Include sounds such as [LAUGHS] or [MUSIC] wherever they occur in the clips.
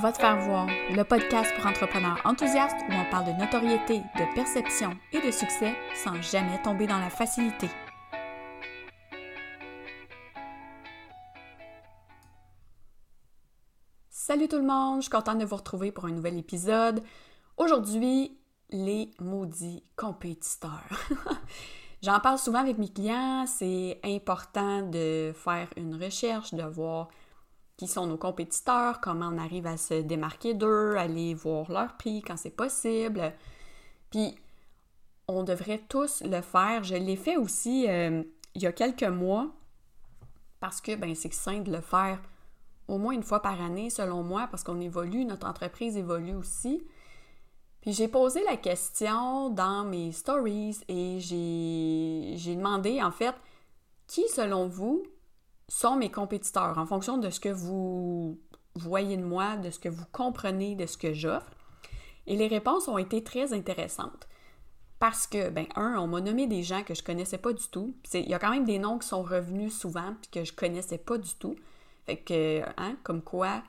Va te faire voir, le podcast pour entrepreneurs enthousiastes où on parle de notoriété, de perception et de succès sans jamais tomber dans la facilité. Salut tout le monde, je suis contente de vous retrouver pour un nouvel épisode. Aujourd'hui, les maudits compétiteurs. [LAUGHS] J'en parle souvent avec mes clients, c'est important de faire une recherche, de voir qui sont nos compétiteurs, comment on arrive à se démarquer d'eux, aller voir leur prix quand c'est possible. Puis, on devrait tous le faire. Je l'ai fait aussi euh, il y a quelques mois parce que ben, c'est sain de le faire au moins une fois par année, selon moi, parce qu'on évolue, notre entreprise évolue aussi. Puis j'ai posé la question dans mes stories et j'ai demandé en fait qui, selon vous, sont mes compétiteurs en fonction de ce que vous voyez de moi, de ce que vous comprenez de ce que j'offre. Et les réponses ont été très intéressantes. Parce que, ben, un, on m'a nommé des gens que je connaissais pas du tout. Il y a quand même des noms qui sont revenus souvent puis que je connaissais pas du tout. Fait que, hein, comme quoi,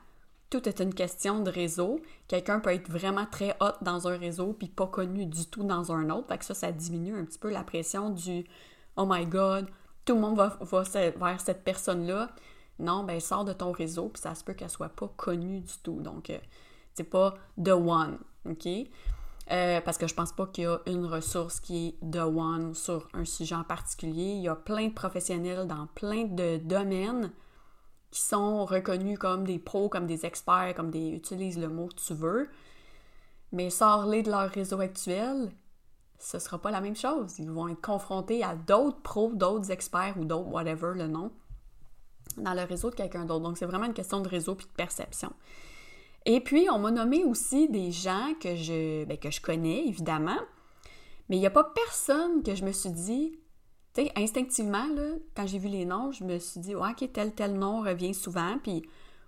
tout est une question de réseau. Quelqu'un peut être vraiment très hot dans un réseau puis pas connu du tout dans un autre. Fait que ça, ça diminue un petit peu la pression du Oh my God, tout le monde va, vers cette personne-là. Non, ben sors de ton réseau, puis ça se peut qu'elle soit pas connue du tout. Donc, euh, c'est pas the one, OK? Euh, parce que je pense pas qu'il y a une ressource qui est the one sur un sujet en particulier. Il y a plein de professionnels dans plein de domaines qui sont reconnus comme des pros, comme des experts, comme des utilise le mot que tu veux. Mais sors-les de leur réseau actuel, ce sera pas la même chose. Ils vont être confrontés à d'autres pros, d'autres experts ou d'autres, whatever le nom, dans le réseau de quelqu'un d'autre. Donc, c'est vraiment une question de réseau puis de perception. Et puis, on m'a nommé aussi des gens que je, ben, que je connais, évidemment, mais il n'y a pas personne que je me suis dit, tu sais, instinctivement, là, quand j'ai vu les noms, je me suis dit, ouais, ok, tel, tel nom revient souvent, puis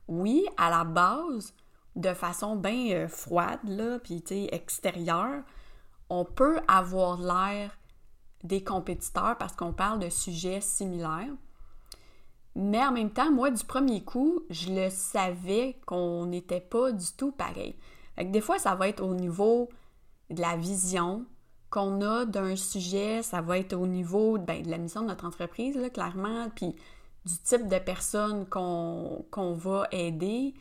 oui, à la base, de façon bien euh, froide, là, puis, tu sais, extérieure, on peut avoir l'air des compétiteurs parce qu'on parle de sujets similaires. Mais en même temps, moi, du premier coup, je le savais qu'on n'était pas du tout pareil. des fois, ça va être au niveau de la vision qu'on a d'un sujet, ça va être au niveau ben, de la mission de notre entreprise, là, clairement, puis du type de personnes qu'on va aider,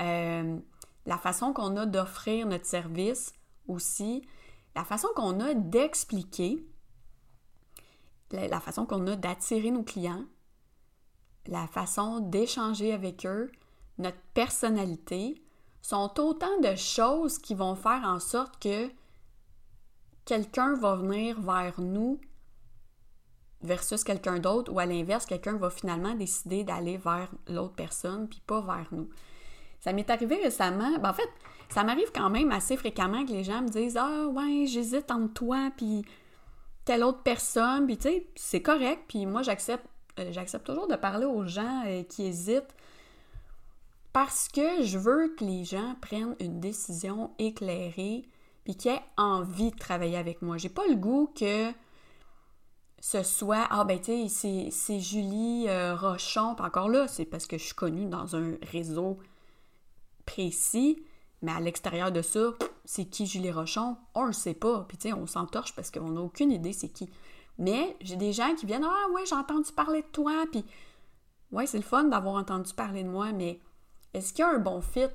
euh, la façon qu'on a d'offrir notre service aussi la façon qu'on a d'expliquer, la façon qu'on a d'attirer nos clients, la façon d'échanger avec eux, notre personnalité, sont autant de choses qui vont faire en sorte que quelqu'un va venir vers nous versus quelqu'un d'autre ou à l'inverse, quelqu'un va finalement décider d'aller vers l'autre personne puis pas vers nous. Ça m'est arrivé récemment, ben en fait, ça m'arrive quand même assez fréquemment que les gens me disent Ah, ouais, j'hésite entre toi puis telle autre personne. Puis, tu sais, c'est correct. Puis, moi, j'accepte, euh, j'accepte toujours de parler aux gens euh, qui hésitent parce que je veux que les gens prennent une décision éclairée puis qu'ils aient envie de travailler avec moi. J'ai pas le goût que ce soit Ah, ben, tu sais, c'est Julie euh, Rochon. Encore là, c'est parce que je suis connue dans un réseau précis. Mais à l'extérieur de ça, c'est qui Julie Rochon? On le sait pas. Puis tu sais, on s'entorche parce qu'on n'a aucune idée c'est qui. Mais j'ai des gens qui viennent Ah ouais, j'ai entendu parler de toi. Puis ouais, c'est le fun d'avoir entendu parler de moi, mais est-ce qu'il y a un bon fit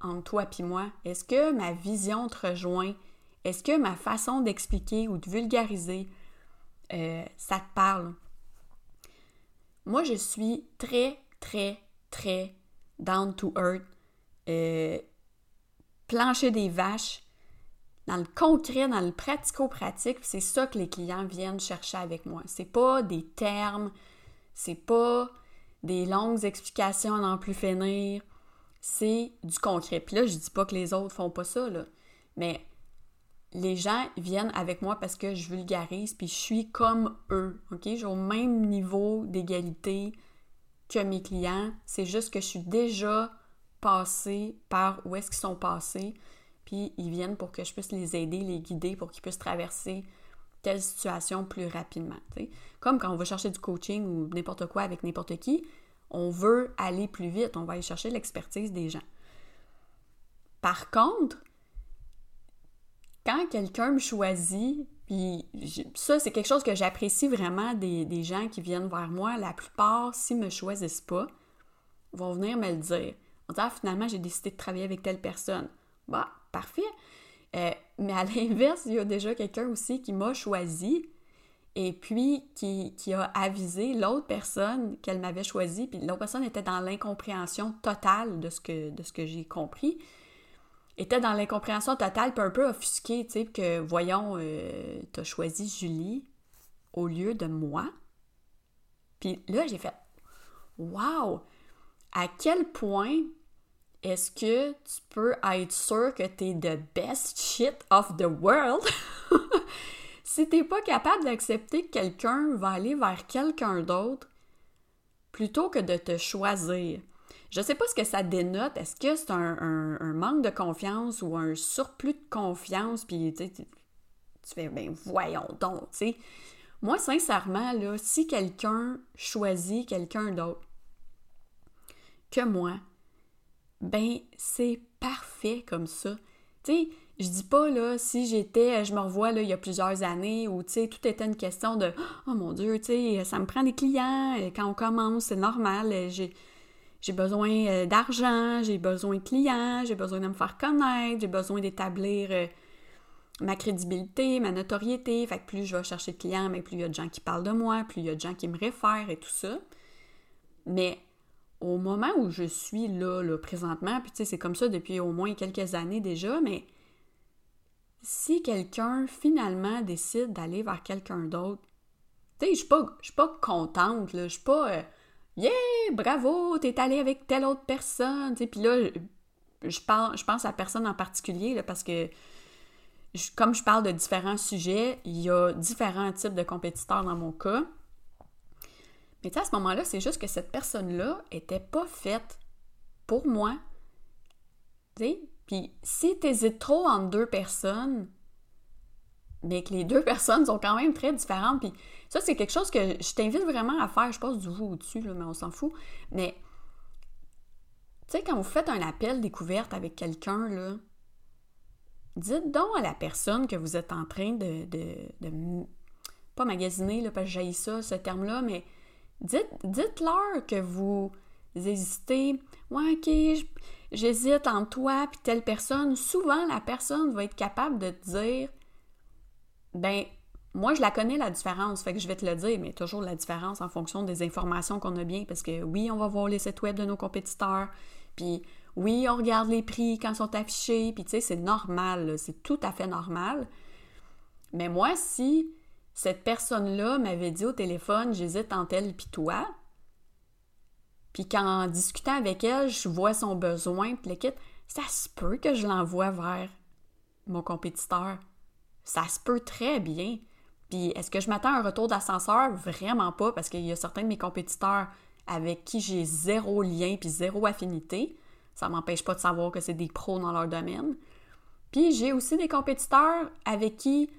entre toi et moi? Est-ce que ma vision te rejoint? Est-ce que ma façon d'expliquer ou de vulgariser, euh, ça te parle? Moi, je suis très, très, très down to earth. Euh, plancher des vaches, dans le concret, dans le pratico-pratique, c'est ça que les clients viennent chercher avec moi. C'est pas des termes, c'est pas des longues explications à n'en plus finir, c'est du concret. Puis là, je dis pas que les autres font pas ça, mais les gens viennent avec moi parce que je vulgarise, puis je suis comme eux, OK? J'ai au même niveau d'égalité que mes clients, c'est juste que je suis déjà passer par où est-ce qu'ils sont passés, puis ils viennent pour que je puisse les aider, les guider pour qu'ils puissent traverser telle situation plus rapidement. Comme quand on va chercher du coaching ou n'importe quoi avec n'importe qui, on veut aller plus vite, on va aller chercher l'expertise des gens. Par contre, quand quelqu'un me choisit, puis ça, c'est quelque chose que j'apprécie vraiment des, gens qui viennent vers moi. La plupart, s'ils me choisissent pas, vont venir me le dire. On dit, ah, finalement, j'ai décidé de travailler avec telle personne. Bah, parfait. Euh, mais à [LAUGHS] l'inverse, il y a déjà quelqu'un aussi qui m'a choisi et puis qui, qui a avisé l'autre personne qu'elle m'avait choisi, puis l'autre personne était dans l'incompréhension totale de ce que, que j'ai compris était dans l'incompréhension totale, puis un peu offusquée, tu sais, que, voyons, euh, t'as choisi Julie au lieu de moi. Puis là, j'ai fait, wow! À quel point est-ce que tu peux être sûr que t'es the best shit of the world? [LAUGHS] Si t'es pas capable d'accepter que quelqu'un va aller vers quelqu'un d'autre plutôt que de te choisir? Je sais pas ce que ça dénote. Est-ce que c'est un, manque de confiance ou un surplus de confiance? Puis tu, tu fais, ben voyons donc, tu sais. Moi, sincèrement, là, si quelqu'un choisit quelqu'un d'autre que moi, ben c'est parfait comme ça. Tu sais, je dis pas, là, si j'étais, je me revois, là, il y a plusieurs années, où, tu sais, tout était une question de « Oh mon Dieu, tu sais, ça me prend des clients, quand on commence, c'est normal, j'ai j'ai besoin euh, d'argent, j'ai besoin de clients, j'ai besoin de me faire connaître, j'ai besoin d'établir euh, ma crédibilité, ma notoriété. Fait que plus je vais chercher de clients, mais plus il y a de gens qui parlent de moi, plus il y a de gens qui me réfèrent et tout ça. Mais au moment où je suis là, là présentement, puis tu sais, c'est comme ça depuis au moins quelques années déjà, mais si quelqu'un finalement décide d'aller vers quelqu'un d'autre, tu sais, je suis pas, contente, là, je suis pas. Euh, Yeah, bravo, t'es allé avec telle autre personne. Puis là, je, je pense à personne en particulier parce que comme je parle de différents sujets, il y a différents types de compétiteurs dans mon cas. Mais tu sais, à ce moment-là, c'est juste que cette personne-là était pas faite pour moi. Tu sais? Puis si tu hésites trop entre deux personnes, mais que les deux [LAUGHS] personnes sont quand même très différentes, puis ça, c'est quelque chose que je t'invite vraiment à faire. Je passe du vous au-dessus, mais on s'en fout. Mais, tu sais, quand vous faites un appel découverte avec quelqu'un, là, dites donc à la personne que vous êtes en train de, de, pas magasiner, là, parce que j'ai ça, ce terme-là, mais dites, dites-leur que vous hésitez. Ouais, ok, j'hésite entre toi et telle personne. Souvent, la personne va être capable de te dire, ben, moi, je la connais, la différence, fait que je vais te le dire, mais toujours la différence en fonction des informations qu'on a bien, parce que oui, on va voir les sites web de nos compétiteurs, puis oui, on regarde les prix quand ils sont affichés, puis tu sais, c'est normal, c'est tout à fait normal. Mais moi, si cette personne-là m'avait dit au téléphone, j'hésite entre elle puis toi, puis qu'en discutant avec elle, je vois son besoin, puis le ça se peut que je l'envoie vers mon compétiteur. Ça se peut très bien. Puis est-ce que je m'attends à un retour d'ascenseur? Vraiment pas, parce qu'il y a certains de mes compétiteurs avec qui j'ai zéro lien puis zéro affinité. Ça m'empêche pas de savoir que c'est des pros dans leur domaine. Puis j'ai aussi des compétiteurs avec qui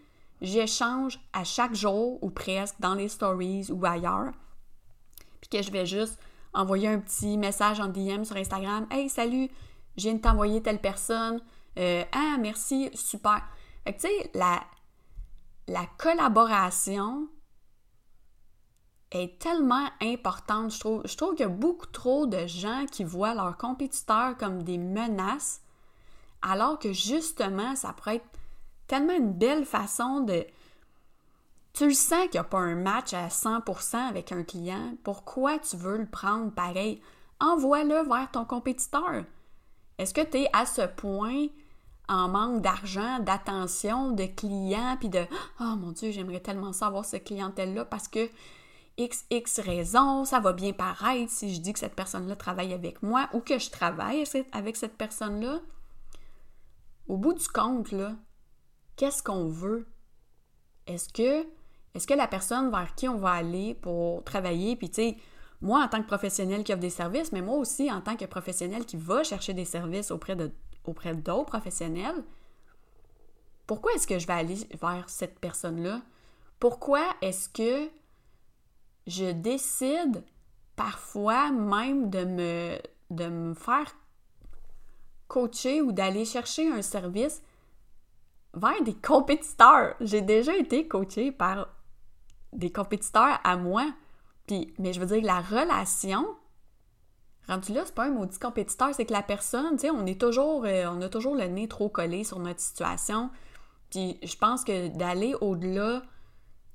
j'échange à chaque jour ou presque dans les stories ou ailleurs. Puis que je vais juste envoyer un petit message en DM sur Instagram. Hey, salut, je viens de t'envoyer telle personne. Euh, ah, merci, super. Fait que tu sais, la, la collaboration est tellement importante, je trouve. Je trouve qu'il y a beaucoup trop de gens qui voient leurs compétiteurs comme des menaces, alors que justement, ça pourrait être tellement une belle façon de... Tu le sens qu'il n'y a pas un match à 100% avec un client. Pourquoi tu veux le prendre pareil? Envoie-le vers ton compétiteur. Est-ce que tu es à ce point en manque d'argent, d'attention, de clients, puis de Oh mon Dieu, j'aimerais tellement savoir cette clientèle-là parce que XX raison, ça va bien paraître si je dis que cette personne-là travaille avec moi ou que je travaille avec cette personne-là. Au bout du compte, là, qu'est-ce qu'on veut? Est-ce que, la personne vers qui on va aller pour travailler, puis tu sais, moi en tant que professionnel qui offre des services, mais moi aussi en tant que professionnel qui va chercher des services auprès d'autres professionnels, pourquoi est-ce que je vais aller vers cette personne-là? Pourquoi est-ce que je décide parfois même de me, de me faire coacher ou d'aller chercher un service vers des compétiteurs. J'ai déjà été coachée par des compétiteurs à moi. Mais je veux dire, la relation, rendu là, c'est pas un maudit compétiteur, c'est que la personne, tu sais, on est toujours, euh, on a toujours le nez trop collé sur notre situation. Puis je pense que d'aller au-delà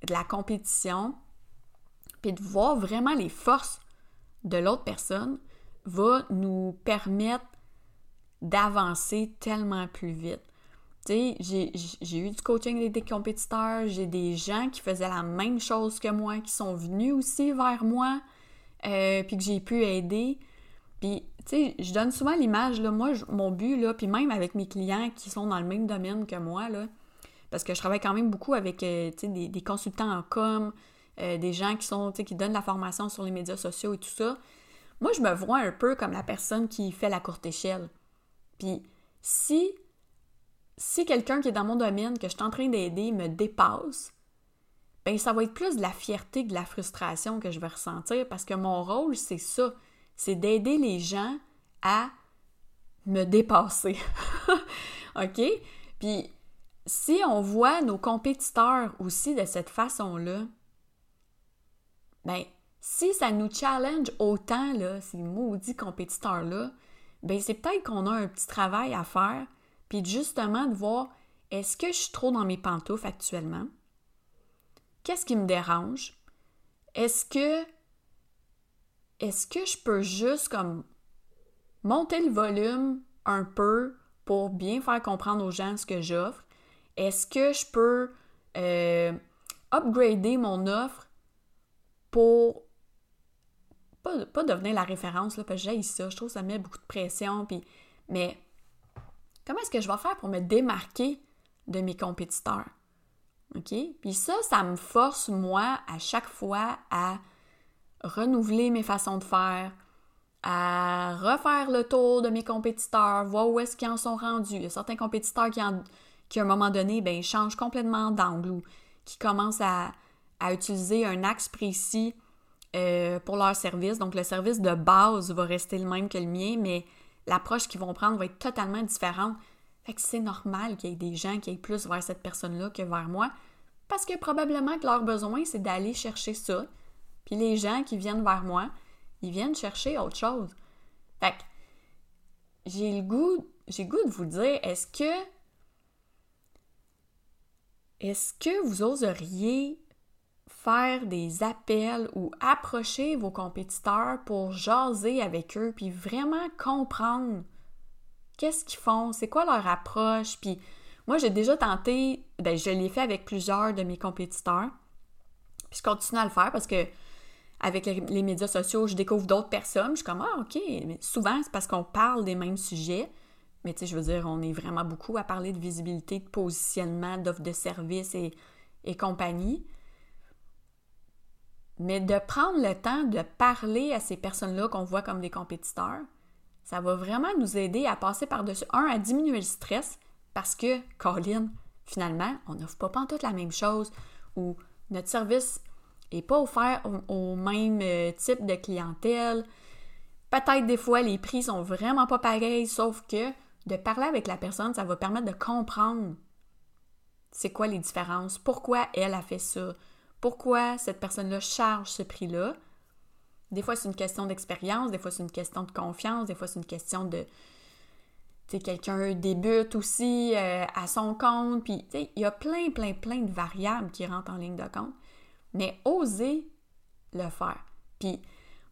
de la compétition, puis de voir vraiment les forces de l'autre personne, va nous permettre d'avancer tellement plus vite. Tu sais, j'ai eu du coaching avec des compétiteurs, j'ai des gens qui faisaient la même chose que moi, qui sont venus aussi vers moi, euh, puis que j'ai pu aider. Puis, tu sais, je donne souvent l'image, là, moi, mon but, là, puis même avec mes clients qui sont dans le même domaine que moi, là, parce que je travaille quand même beaucoup avec, euh, tu sais, des, consultants en com, euh, des gens qui sont, tu sais, qui donnent la formation sur les médias sociaux et tout ça. Moi, je me vois un peu comme la personne qui fait la courte échelle. Puis, si si quelqu'un qui est dans mon domaine, que je suis en train d'aider, me dépasse, ben ça va être plus de la fierté que de la frustration que je vais ressentir parce que mon rôle, c'est ça. C'est d'aider les gens à me dépasser. [LAUGHS] OK? Puis, si on voit nos compétiteurs aussi de cette façon-là, ben, si ça nous challenge autant, là, ces maudits compétiteurs-là, ben, c'est peut-être qu'on a un petit travail à faire puis justement de voir est-ce que je suis trop dans mes pantoufles actuellement? Qu'est-ce qui me dérange? Est-ce que est-ce que je peux juste comme monter le volume un peu pour bien faire comprendre aux gens ce que j'offre? Est-ce que je peux euh, upgrader mon offre pour pas, pas devenir la référence, là, parce que j'ai ça, je trouve que ça met beaucoup de pression, puis, mais Comment est-ce que je vais faire pour me démarquer de mes compétiteurs? OK? Puis ça, ça me force, moi, à chaque fois à renouveler mes façons de faire, à refaire le tour de mes compétiteurs, voir où est-ce qu'ils en sont rendus. Il y a certains compétiteurs qui, qui à un moment donné, ben, changent complètement d'angle ou qui commencent à, utiliser un axe précis euh, pour leur service. Donc, le service de base va rester le même que le mien, mais l'approche qu'ils vont prendre va être totalement différente. Fait que c'est normal qu'il y ait des gens qui aillent plus vers cette personne-là que vers moi, parce que probablement que leur besoin, c'est d'aller chercher ça. Puis les gens qui viennent vers moi, ils viennent chercher autre chose. Fait que j'ai le goût, j'ai le goût de vous dire, est-ce que est-ce que vous oseriez faire des appels ou approcher vos compétiteurs pour jaser avec eux, puis vraiment comprendre qu'est-ce qu'ils font, c'est quoi leur approche. Puis moi, j'ai déjà tenté, ben, je l'ai fait avec plusieurs de mes compétiteurs, puis je continue à le faire parce que avec les, médias sociaux, je découvre d'autres personnes. Je suis comme, ah, OK. Mais souvent, c'est parce qu'on parle des mêmes sujets. Mais tu sais, je veux dire, on est vraiment beaucoup à parler de visibilité, de positionnement, d'offres de services et, et compagnie. Mais de prendre le temps de parler à ces personnes-là qu'on voit comme des compétiteurs, ça va vraiment nous aider à passer par-dessus, un, à diminuer le stress, parce que, Colin, finalement, on n'offre pas toute la même chose, ou notre service n'est pas offert au, même euh, type de clientèle. Peut-être des fois, les prix sont vraiment pas pareils, sauf que de parler avec la personne, ça va permettre de comprendre c'est quoi les différences, pourquoi elle a fait ça, pourquoi cette personne-là charge ce prix-là. Des fois, c'est une question d'expérience, des fois, c'est une question de confiance, des fois, c'est une question de. Tu sais, quelqu'un débute aussi euh, à son compte, puis il y a plein, plein, plein de variables qui rentrent en ligne de compte. Mais oser le faire. Puis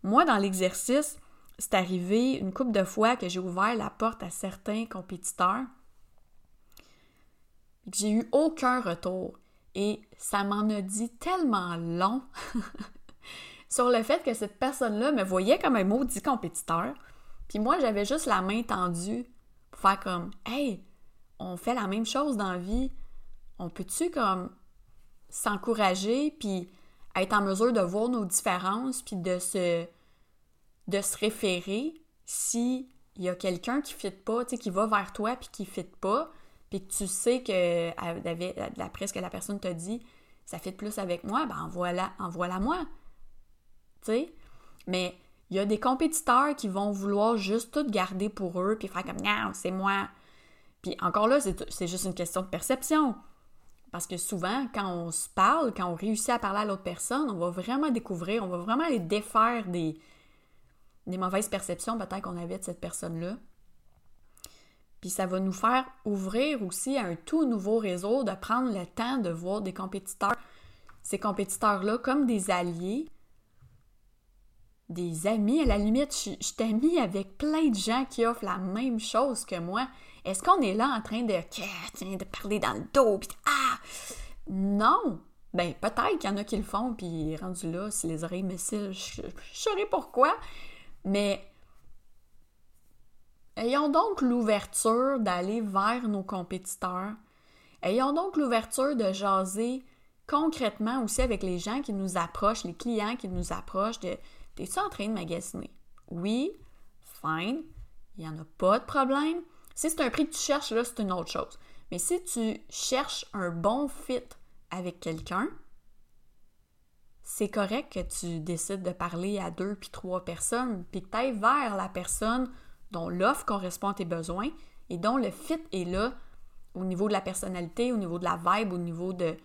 moi, dans l'exercice, c'est arrivé une couple de fois que j'ai ouvert la porte à certains compétiteurs et que j'ai eu aucun retour. Et ça m'en a dit tellement long [LAUGHS] sur le fait que cette personne-là me voyait comme un maudit compétiteur. Puis moi, j'avais juste la main tendue pour faire comme Hey, on fait la même chose dans la vie. On peut-tu comme s'encourager puis être en mesure de voir nos différences puis de se de se référer si il y a quelqu'un qui ne fit pas, qui va vers toi puis qui ne fit pas, puis tu sais que, d'après ce que la personne t'a dit, ça fait plus avec moi, ben envoie-la, envoie-la moi. Tu sais? Mais Il y a des compétiteurs qui vont vouloir juste tout garder pour eux, puis faire comme non, c'est moi. Puis encore là, c'est juste une question de perception. Parce que souvent, quand on se parle, quand on réussit à parler à l'autre personne, on va vraiment découvrir, on va vraiment aller défaire des, des mauvaises perceptions peut-être qu'on avait de cette personne-là. Puis ça va nous faire ouvrir aussi à un tout nouveau réseau, de prendre le temps de voir des compétiteurs, ces compétiteurs-là comme des alliés, des amis. À la limite, je, je amie avec plein de gens qui offrent la même chose que moi. Est-ce qu'on est là en train de, de parler dans le dos, puis ah! Non! Ben, peut-être qu'il y en a qui le font, puis rendu là, si les oreilles me je, je, je saurais pourquoi. Mais ayons donc l'ouverture d'aller vers nos compétiteurs. Ayons donc l'ouverture de jaser concrètement aussi avec les gens qui nous approchent, les clients qui nous approchent de T'es-tu en train de magasiner? Oui, fine, il n'y en a pas de problème. Si c'est un prix que tu cherches, là, c'est une autre chose. Mais si tu cherches un bon fit avec quelqu'un, c'est correct que tu décides de parler à deux puis trois personnes, puis que tu ailles vers la personne dont l'offre correspond à tes besoins et dont le fit est là au niveau de la personnalité, au niveau de la vibe, au niveau de.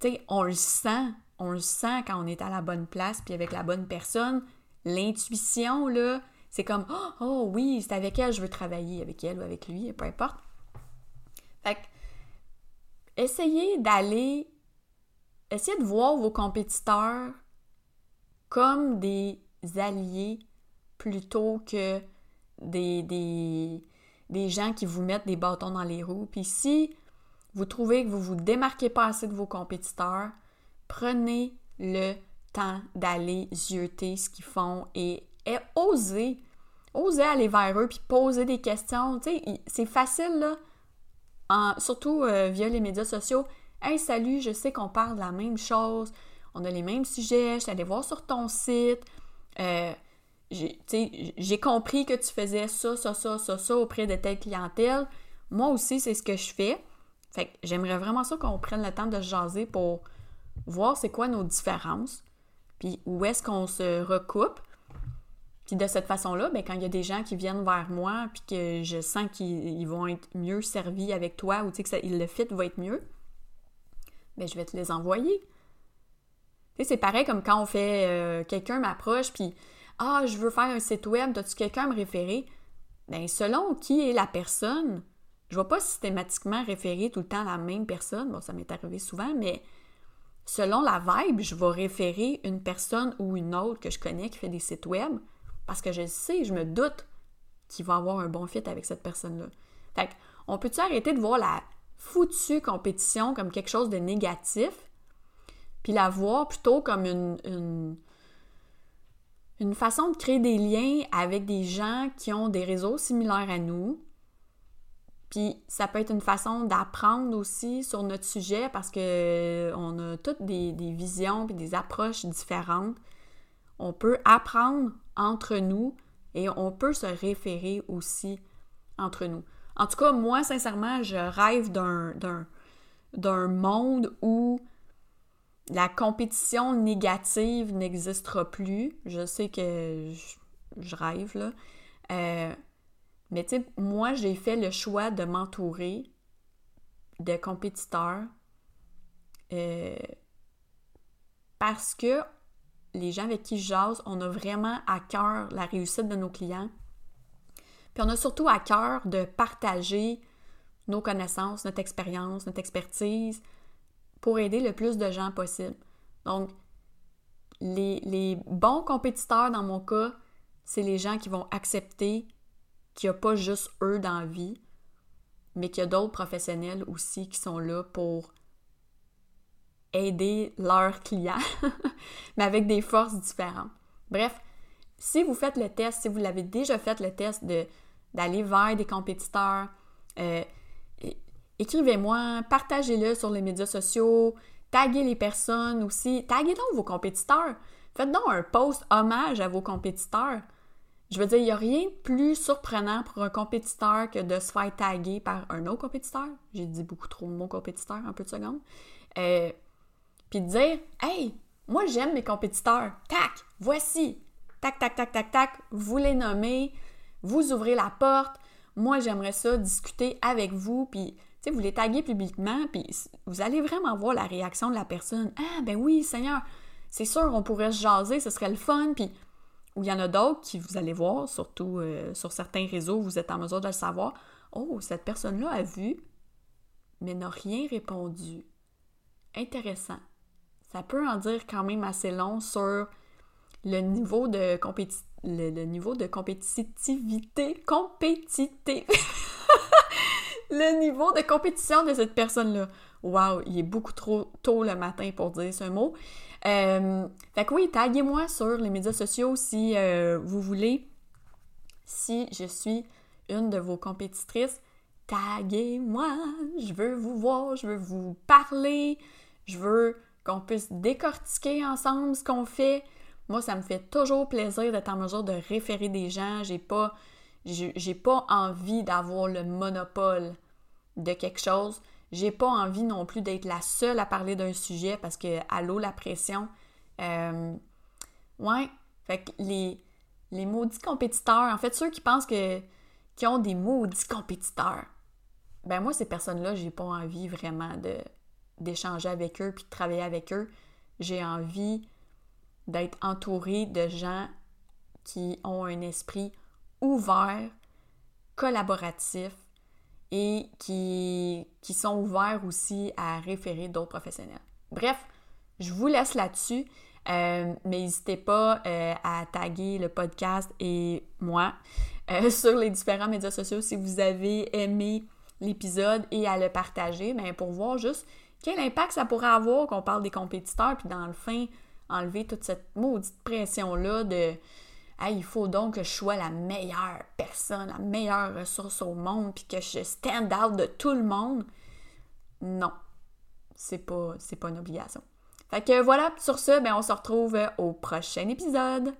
Tu sais, on le sent, on le sent quand on est à la bonne place puis avec la bonne personne. L'intuition, là, c'est comme oh, oh, oui, c'est avec elle, je veux travailler, avec elle ou avec lui, peu importe. Fait que, essayez d'aller, essayez de voir vos compétiteurs comme des alliés plutôt que des, des, des gens qui vous mettent des bâtons dans les roues. Puis si vous trouvez que vous vous démarquez pas assez de vos compétiteurs, prenez le temps d'aller zioter ce qu'ils font et et oser, oser aller vers eux puis poser des questions. C'est facile, là, surtout euh, via les médias sociaux. Hey, salut, je sais qu'on parle de la même chose, on a les mêmes sujets, je suis allée voir sur ton site. Euh, j'ai compris que tu faisais ça, ça, ça, ça, ça auprès de telle clientèle. Moi aussi, c'est ce que je fais. Fait que j'aimerais vraiment ça qu'on prenne le temps de jaser pour voir c'est quoi nos différences, puis où est-ce qu'on se recoupe. Puis de cette façon-là, ben, quand il y a des gens qui viennent vers moi, puis que je sens qu'ils vont être mieux servis avec toi, ou que le fit va être mieux, ben, je vais te les envoyer. c'est pareil comme quand on fait, euh, quelqu'un m'approche, puis Ah, je veux faire un site web, as-tu quelqu'un à me référer? Ben, selon qui est la personne, je ne vais pas systématiquement référer tout le temps la même personne. Bon, ça m'est arrivé souvent, mais selon la vibe, je vais référer une personne ou une autre que je connais qui fait des sites web parce que je sais, je me doute qu'il va avoir un bon fit avec cette personne-là. Fait on peut-tu arrêter de voir la foutue compétition comme quelque chose de négatif, puis la voir plutôt comme une, façon de créer des liens avec des gens qui ont des réseaux similaires à nous, puis ça peut être une façon d'apprendre aussi sur notre sujet parce que on a toutes des, des visions et des approches différentes. On peut apprendre entre nous et on peut se référer aussi entre nous. En tout cas, moi, sincèrement, je rêve d'un monde où la compétition négative n'existera plus. Je sais que je, rêve, là. Euh, mais tu moi, j'ai fait le choix de m'entourer de compétiteurs euh, parce que les gens avec qui je jase, on a vraiment à cœur la réussite de nos clients. Puis on a surtout à cœur de partager nos connaissances, notre expérience, notre expertise pour aider le plus de gens possible. Donc, les, les bons compétiteurs dans mon cas, c'est les gens qui vont accepter qu'il n'y a pas juste eux dans la vie, mais qu'il y a d'autres professionnels aussi qui sont là pour aider leurs clients, [LAUGHS] mais avec des forces différentes. Bref, si vous faites le test, si vous l'avez déjà fait le test de, d'aller vers des compétiteurs, euh, écrivez-moi, partagez-le sur les médias sociaux, taguez les personnes aussi, taguez donc vos compétiteurs. Faites donc un post hommage à vos compétiteurs. Je veux dire, il n'y a rien de plus surprenant pour un compétiteur que de se faire taguer par un autre compétiteur. J'ai dit beaucoup trop mon compétiteur, un peu de seconde. Euh, puis de dire Hey, moi j'aime mes compétiteurs. Tac, voici. tac, tac, tac, tac, tac, vous les nommez, vous ouvrez la porte. Moi, j'aimerais ça discuter avec vous, puis vous les taguez publiquement, puis vous allez vraiment voir la réaction de la personne. Ah, ben oui, Seigneur, c'est sûr, on pourrait se jaser, ce serait le fun, puis ou il y en a d'autres qui, vous allez voir, surtout euh, sur certains réseaux, vous êtes en mesure de le savoir. Oh, cette personne-là a vu, mais n'a rien répondu. Intéressant. Ça peut en dire quand même assez long sur le niveau de, le, niveau de compétitivité. Compétitivité. Le niveau de compétition de cette personne-là. Wow, il est beaucoup trop tôt le matin pour dire ce mot. Euh, fait que oui, taguez-moi sur les médias sociaux si euh, vous voulez. Si je suis une de vos compétitrices, taguez-moi. Je veux vous voir, je veux vous parler, je veux qu'on puisse décortiquer ensemble ce qu'on fait. Moi, ça me fait toujours plaisir d'être en mesure de référer des gens. J'ai pas, j'ai pas envie d'avoir le monopole de quelque chose. J'ai pas envie non plus d'être la seule à parler d'un sujet parce que, allô, la pression. Euh, ouais. Fait que les, les maudits compétiteurs, en fait, ceux qui pensent que qui ont des maudits compétiteurs, ben moi, ces personnes-là, j'ai pas envie vraiment de d'échanger avec eux puis de travailler avec eux. J'ai envie d'être entouré de gens qui ont un esprit ouvert, collaboratif et qui, qui sont ouverts aussi à référer d'autres professionnels. Bref, je vous laisse là-dessus. Euh, mais n'hésitez pas euh, à taguer le podcast et moi euh, [LAUGHS] sur les différents médias sociaux si vous avez aimé l'épisode et à le partager mais pour voir juste quel impact ça pourrait avoir qu'on parle des compétiteurs puis dans le fin enlever toute cette maudite pression-là de il faut donc que je sois la meilleure personne, la meilleure ressource au monde, puis que je stand out de tout le monde. Non, c'est pas, c'est pas une obligation. Fait que voilà, sur ce, ben on se retrouve au prochain épisode.